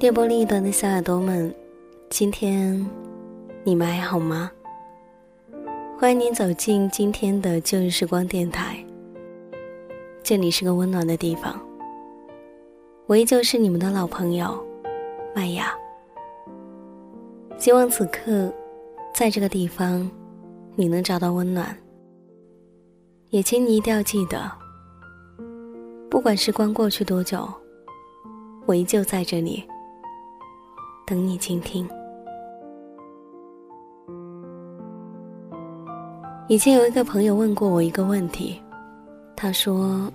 电波另一端的小耳朵们，今天你们还好吗？欢迎您走进今天的旧日时光电台。这里是个温暖的地方，我依旧是你们的老朋友麦雅。希望此刻在这个地方，你能找到温暖。也请你一定要记得，不管时光过去多久，我依旧在这里。等你倾听。以前有一个朋友问过我一个问题，他说：“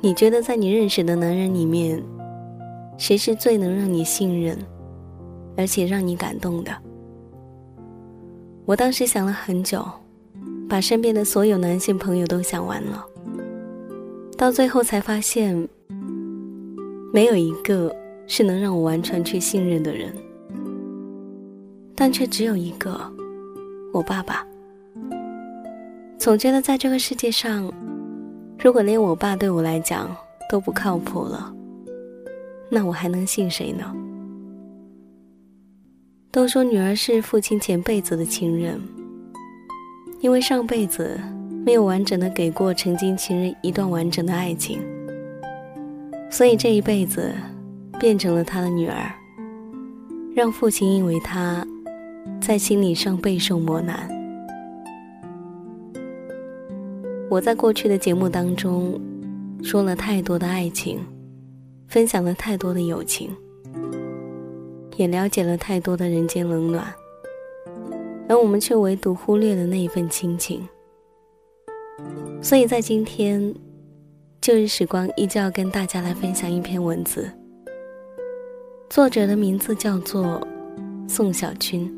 你觉得在你认识的男人里面，谁是最能让你信任，而且让你感动的？”我当时想了很久，把身边的所有男性朋友都想完了，到最后才发现，没有一个。是能让我完全去信任的人，但却只有一个，我爸爸。总觉得在这个世界上，如果连我爸对我来讲都不靠谱了，那我还能信谁呢？都说女儿是父亲前辈子的情人，因为上辈子没有完整的给过曾经情人一段完整的爱情，所以这一辈子。变成了他的女儿，让父亲因为他，在心理上备受磨难。我在过去的节目当中，说了太多的爱情，分享了太多的友情，也了解了太多的人间冷暖，而我们却唯独忽略了那一份亲情。所以在今天，旧日时光依旧要跟大家来分享一篇文字。作者的名字叫做宋小军。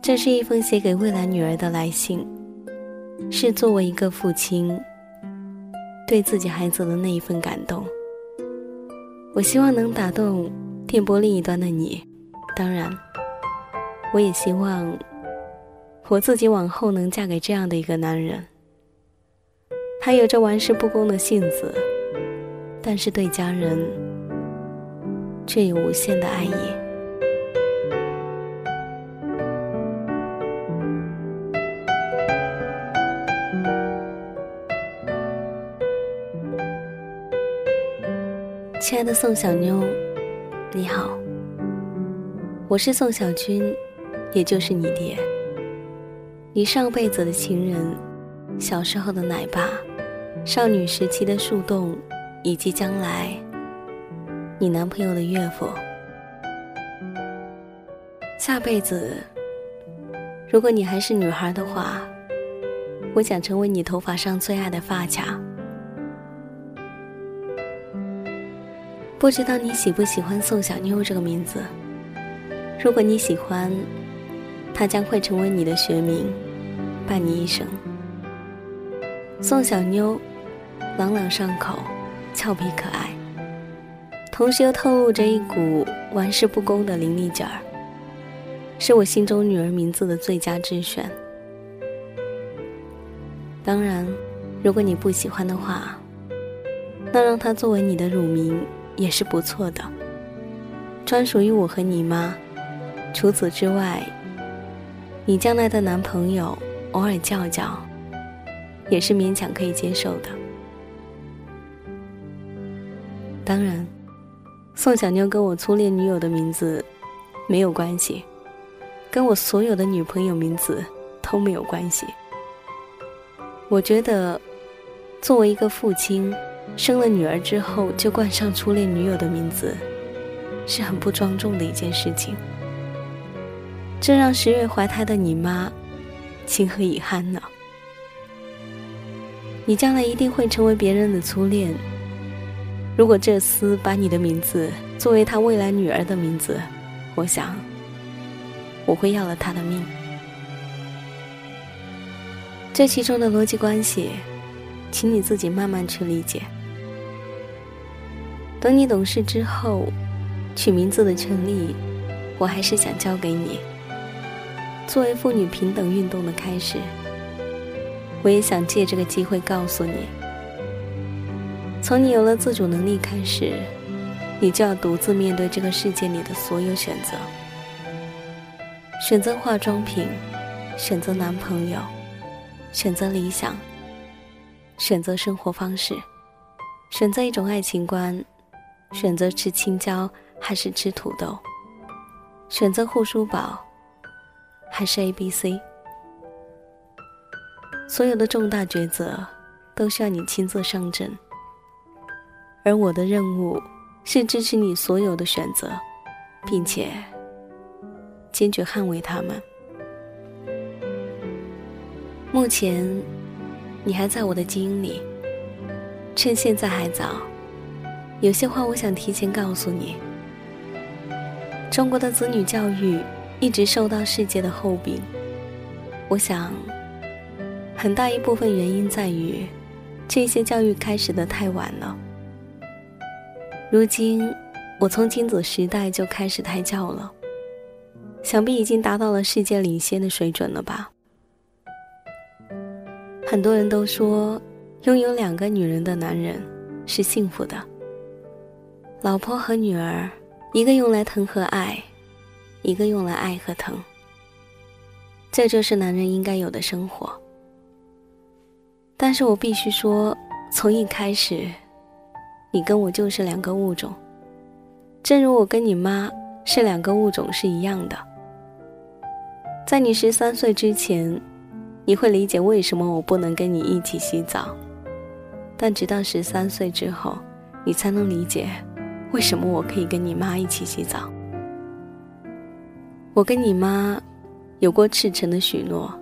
这是一封写给未来女儿的来信，是作为一个父亲对自己孩子的那一份感动。我希望能打动电波另一端的你，当然，我也希望我自己往后能嫁给这样的一个男人。他有着玩世不恭的性子，但是对家人。却有无限的爱意。亲爱的宋小妞，你好，我是宋小军，也就是你爹，你上辈子的情人，小时候的奶爸，少女时期的树洞，以及将来。你男朋友的岳父，下辈子，如果你还是女孩的话，我想成为你头发上最爱的发卡。不知道你喜不喜欢宋小妞这个名字？如果你喜欢，它将会成为你的学名，伴你一生。宋小妞，朗朗上口，俏皮可爱。同时又透露着一股玩世不恭的伶俐劲儿，是我心中女儿名字的最佳之选。当然，如果你不喜欢的话，那让它作为你的乳名也是不错的，专属于我和你妈。除此之外，你将来的男朋友偶尔叫叫，也是勉强可以接受的。当然。宋小妞跟我初恋女友的名字没有关系，跟我所有的女朋友名字都没有关系。我觉得，作为一个父亲，生了女儿之后就冠上初恋女友的名字，是很不庄重的一件事情。这让十月怀胎的你妈情何以堪呢？你将来一定会成为别人的初恋。如果这厮把你的名字作为他未来女儿的名字，我想我会要了他的命。这其中的逻辑关系，请你自己慢慢去理解。等你懂事之后，取名字的权利，我还是想交给你。作为妇女平等运动的开始，我也想借这个机会告诉你。从你有了自主能力开始，你就要独自面对这个世界里的所有选择：选择化妆品，选择男朋友，选择理想，选择生活方式，选择一种爱情观，选择吃青椒还是吃土豆，选择护舒宝还是 A B C。所有的重大抉择都需要你亲自上阵，而我的任务是支持你所有的选择，并且坚决捍卫他们。目前，你还在我的基因里，趁现在还早，有些话我想提前告诉你：中国的子女教育一直受到世界的诟病，我想。很大一部分原因在于，这些教育开始的太晚了。如今，我从金子时代就开始胎教了，想必已经达到了世界领先的水准了吧？很多人都说，拥有两个女人的男人是幸福的。老婆和女儿，一个用来疼和爱，一个用来爱和疼。这就是男人应该有的生活。但是我必须说，从一开始，你跟我就是两个物种，正如我跟你妈是两个物种是一样的。在你十三岁之前，你会理解为什么我不能跟你一起洗澡，但直到十三岁之后，你才能理解为什么我可以跟你妈一起洗澡。我跟你妈有过赤诚的许诺，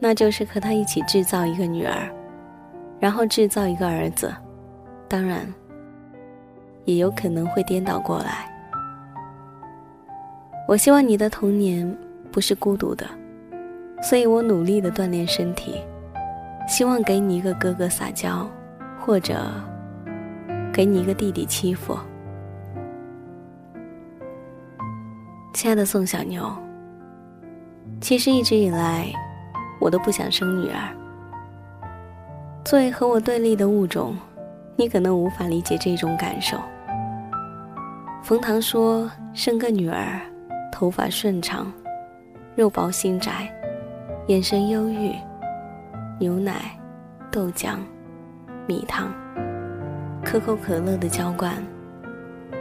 那就是和她一起制造一个女儿。然后制造一个儿子，当然，也有可能会颠倒过来。我希望你的童年不是孤独的，所以我努力的锻炼身体，希望给你一个哥哥撒娇，或者给你一个弟弟欺负。亲爱的宋小牛，其实一直以来，我都不想生女儿。作为和我对立的物种，你可能无法理解这种感受。冯唐说：“生个女儿，头发顺长，肉薄心窄，眼神忧郁，牛奶、豆浆、米汤、可口可乐的浇灌，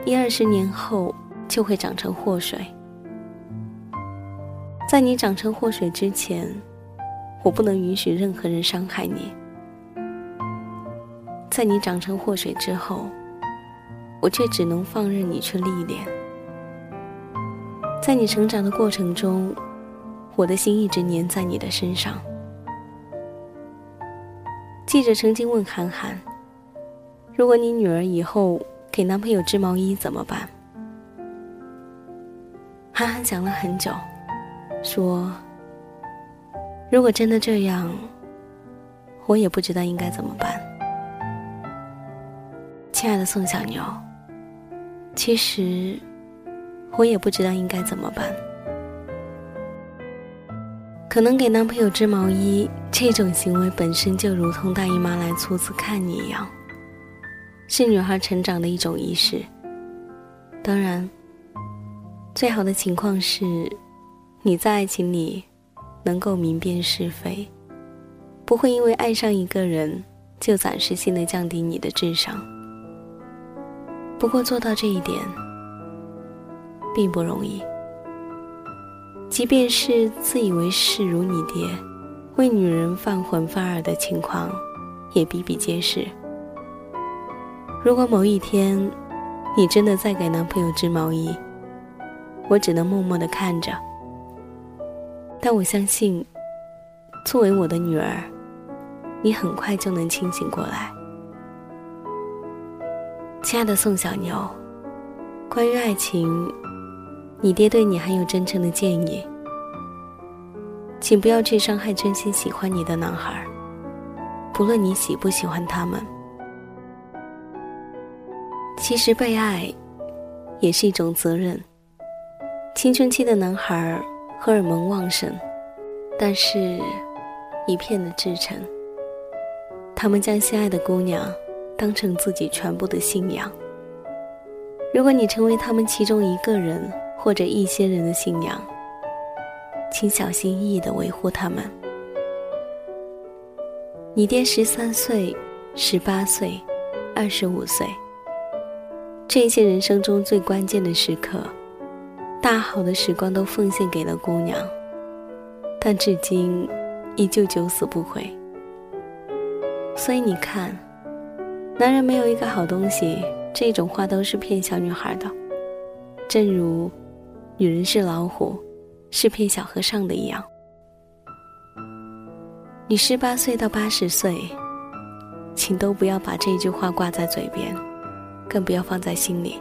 一二十年后就会长成祸水。在你长成祸水之前，我不能允许任何人伤害你。”在你长成祸水之后，我却只能放任你去历练。在你成长的过程中，我的心一直粘在你的身上。记者曾经问韩寒：“如果你女儿以后给男朋友织毛衣怎么办？”韩寒想了很久，说：“如果真的这样，我也不知道应该怎么办。”亲爱的宋小牛，其实我也不知道应该怎么办。可能给男朋友织毛衣这种行为本身就如同大姨妈来初次看你一样，是女孩成长的一种仪式。当然，最好的情况是你在爱情里能够明辨是非，不会因为爱上一个人就暂时性的降低你的智商。不过做到这一点，并不容易。即便是自以为是如你爹，为女人犯浑犯二的情况，也比比皆是。如果某一天，你真的在给男朋友织毛衣，我只能默默的看着。但我相信，作为我的女儿，你很快就能清醒过来。亲爱的宋小牛，关于爱情，你爹对你很有真诚的建议，请不要去伤害真心喜欢你的男孩，不论你喜不喜欢他们。其实被爱，也是一种责任。青春期的男孩荷尔蒙旺盛，但是，一片的至诚。他们将心爱的姑娘。当成自己全部的信仰，如果你成为他们其中一个人或者一些人的信仰，请小心翼翼的维护他们。你爹十三岁、十八岁、二十五岁，这些人生中最关键的时刻，大好的时光都奉献给了姑娘，但至今依旧九死不悔。所以你看，男人没有一个好东西。这种话都是骗小女孩的，正如“女人是老虎，是骗小和尚”的一样。你十八岁到八十岁，请都不要把这句话挂在嘴边，更不要放在心里。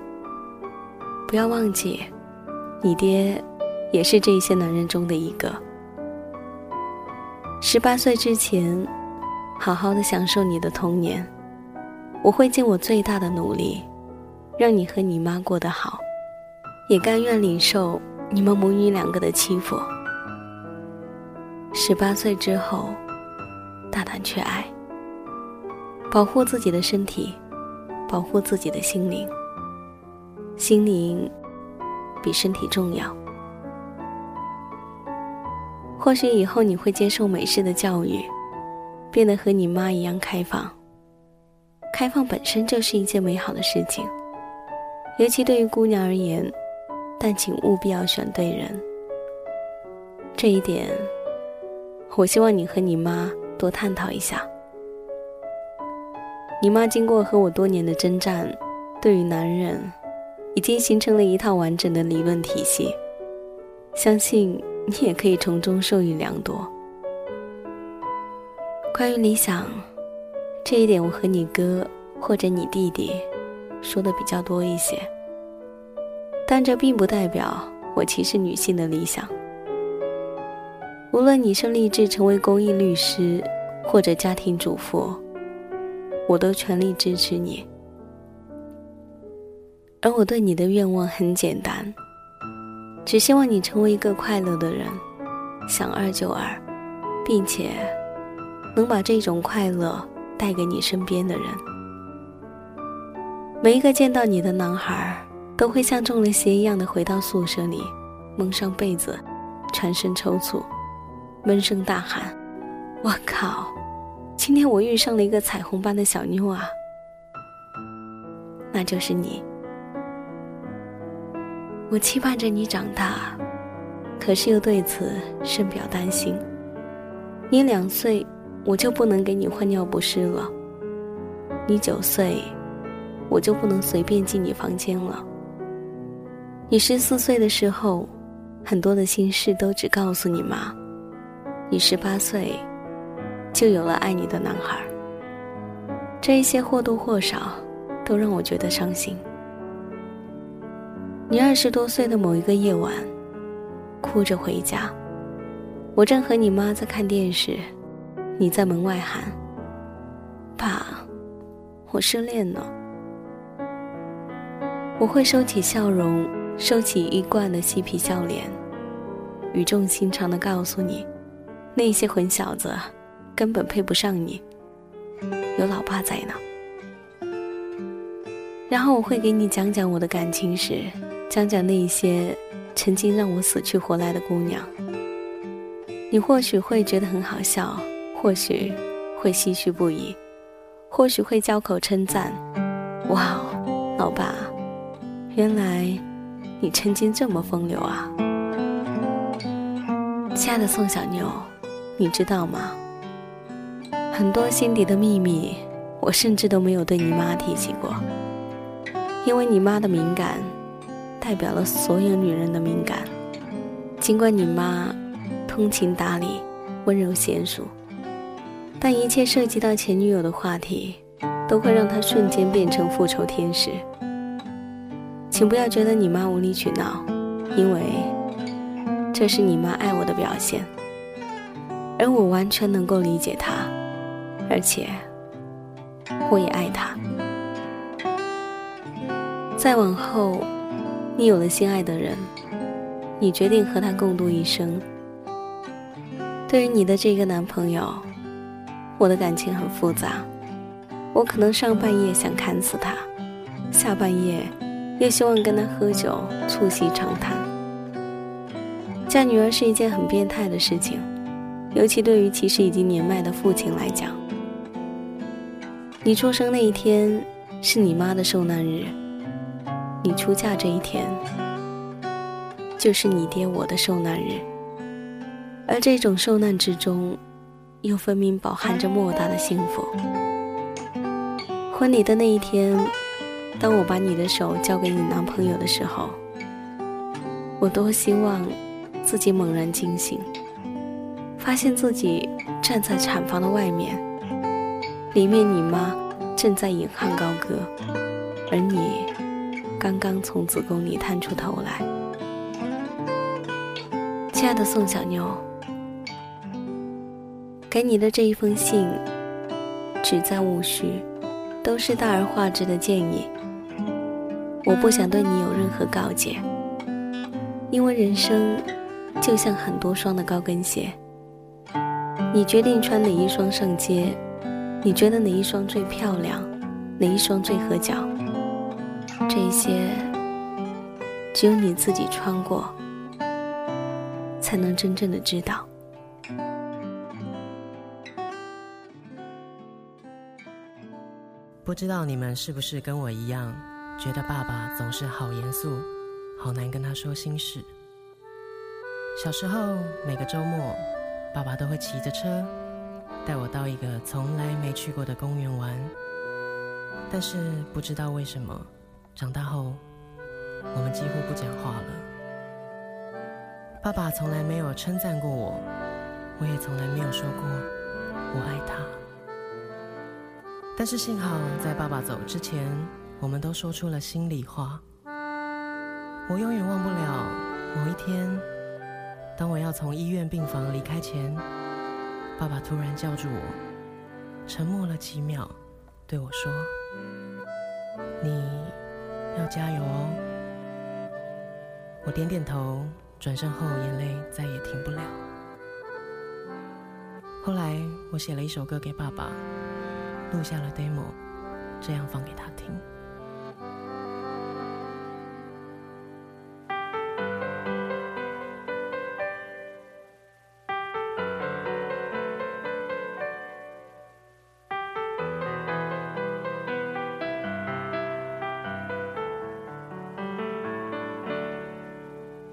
不要忘记，你爹也是这些男人中的一个。十八岁之前，好好的享受你的童年。我会尽我最大的努力，让你和你妈过得好，也甘愿领受你们母女两个的欺负。十八岁之后，大胆去爱，保护自己的身体，保护自己的心灵。心灵比身体重要。或许以后你会接受美式的教育，变得和你妈一样开放。开放本身就是一件美好的事情，尤其对于姑娘而言，但请务必要选对人。这一点，我希望你和你妈多探讨一下。你妈经过和我多年的征战，对于男人，已经形成了一套完整的理论体系，相信你也可以从中受益良多。关于理想。这一点我和你哥或者你弟弟说的比较多一些，但这并不代表我歧视女性的理想。无论你是立志成为公益律师或者家庭主妇，我都全力支持你。而我对你的愿望很简单，只希望你成为一个快乐的人，想二就二，并且能把这种快乐。带给你身边的人，每一个见到你的男孩，都会像中了邪一样的回到宿舍里，蒙上被子，全身抽搐，闷声大喊：“我靠！今天我遇上了一个彩虹般的小妞啊！”那就是你。我期盼着你长大，可是又对此深表担心。你两岁。我就不能给你换尿不湿了。你九岁，我就不能随便进你房间了。你十四岁的时候，很多的心事都只告诉你妈。你十八岁，就有了爱你的男孩。这一些或多或少，都让我觉得伤心。你二十多岁的某一个夜晚，哭着回家，我正和你妈在看电视。你在门外喊：“爸，我失恋了。”我会收起笑容，收起一贯的嬉皮笑脸，语重心长的告诉你：“那些混小子根本配不上你，有老爸在呢。”然后我会给你讲讲我的感情史，讲讲那些曾经让我死去活来的姑娘。你或许会觉得很好笑。或许会唏嘘不已，或许会交口称赞：“哇，老爸，原来你曾经这么风流啊！”亲爱的宋小妞，你知道吗？很多心底的秘密，我甚至都没有对你妈提起过，因为你妈的敏感，代表了所有女人的敏感。尽管你妈通情达理、温柔娴熟。但一切涉及到前女友的话题，都会让他瞬间变成复仇天使。请不要觉得你妈无理取闹，因为这是你妈爱我的表现，而我完全能够理解她，而且我也爱她。再往后，你有了心爱的人，你决定和他共度一生。对于你的这个男朋友。我的感情很复杂，我可能上半夜想砍死他，下半夜又希望跟他喝酒促膝长谈。嫁女儿是一件很变态的事情，尤其对于其实已经年迈的父亲来讲。你出生那一天是你妈的受难日，你出嫁这一天就是你爹我的受难日，而这种受难之中，又分明饱含着莫大的幸福。婚礼的那一天，当我把你的手交给你男朋友的时候，我多希望自己猛然惊醒，发现自己站在产房的外面，里面你妈正在引吭高歌，而你刚刚从子宫里探出头来。亲爱的宋小妞，给你的这一封信，只在无需。都是大而化之的建议。我不想对你有任何告诫，因为人生就像很多双的高跟鞋，你决定穿哪一双上街，你觉得哪一双最漂亮，哪一双最合脚，这些只有你自己穿过，才能真正的知道。不知道你们是不是跟我一样，觉得爸爸总是好严肃，好难跟他说心事。小时候每个周末，爸爸都会骑着车带我到一个从来没去过的公园玩。但是不知道为什么，长大后我们几乎不讲话了。爸爸从来没有称赞过我，我也从来没有说过我爱他。但是幸好，在爸爸走之前，我们都说出了心里话。我永远忘不了某一天，当我要从医院病房离开前，爸爸突然叫住我，沉默了几秒，对我说：“你要加油哦。”我点点头，转身后眼泪再也停不了。后来，我写了一首歌给爸爸。录下了 demo，这样放给他听。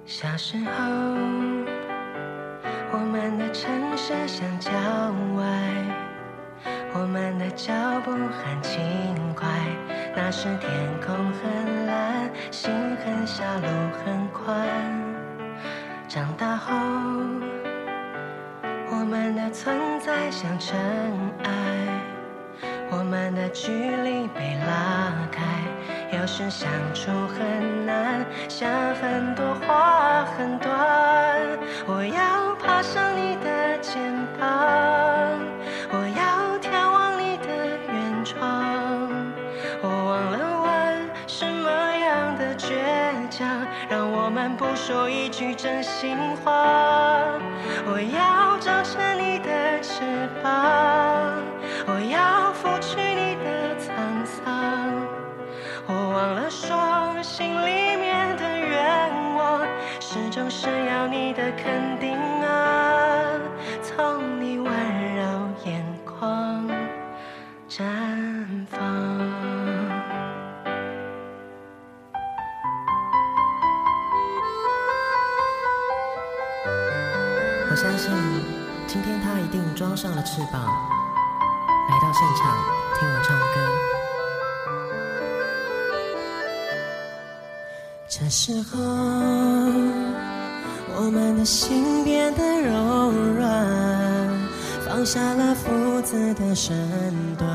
小时候，我们的城市像郊外。我们的脚步很轻快，那时天空很蓝，心很小，路很宽。长大后，我们的存在像尘埃，我们的距离被拉开，有时相处很难，想很多话很短。我要爬上你的肩膀，不说一句真心话，我要长成你的翅膀，我要拂去你的沧桑。我忘了说，心里面的愿望，始终是要你的肯今天他一定装上了翅膀，来到现场听我唱歌。这时候，我们的心变得柔软，放下了父子的身段，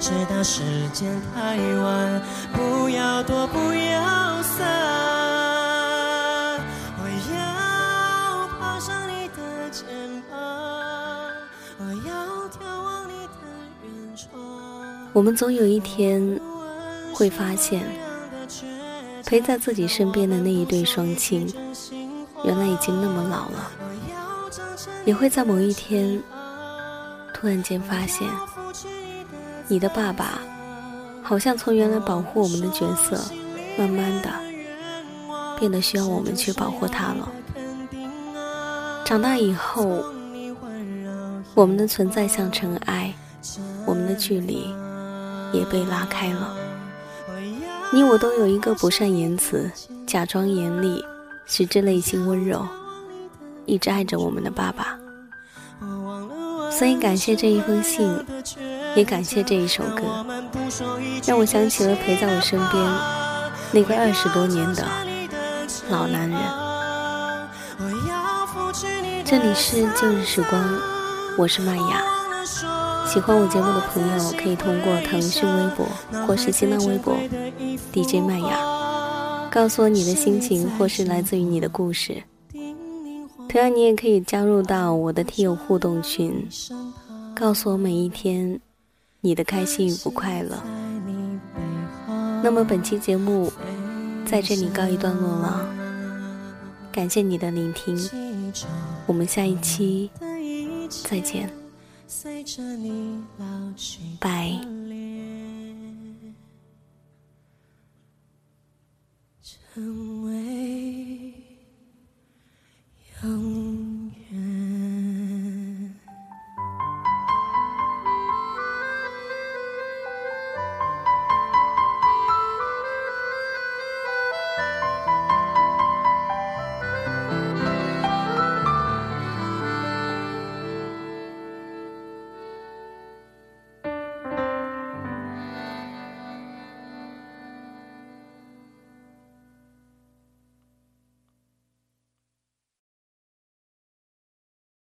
直到时间太晚，不要躲，不要散。我们总有一天会发现，陪在自己身边的那一对双亲，原来已经那么老了。也会在某一天，突然间发现，你的爸爸好像从原来保护我们的角色，慢慢的变得需要我们去保护他了。长大以后，我们的存在像尘埃，我们的距离也被拉开了。你我都有一个不善言辞、假装严厉、实质内心温柔、一直爱着我们的爸爸。所以感谢这一封信，也感谢这一首歌，让我想起了陪在我身边那个二十多年的老男人。这里是旧日时光，我是麦雅。喜欢我节目的朋友可以通过腾讯微博或是新浪微博 DJ 麦雅，告诉我你的心情或是来自于你的故事。同样，你也可以加入到我的听友互动群，告诉我每一天你的开心与不快乐。那么本期节目在这里告一段落了，感谢你的聆听，我们下一期再见，随着你老去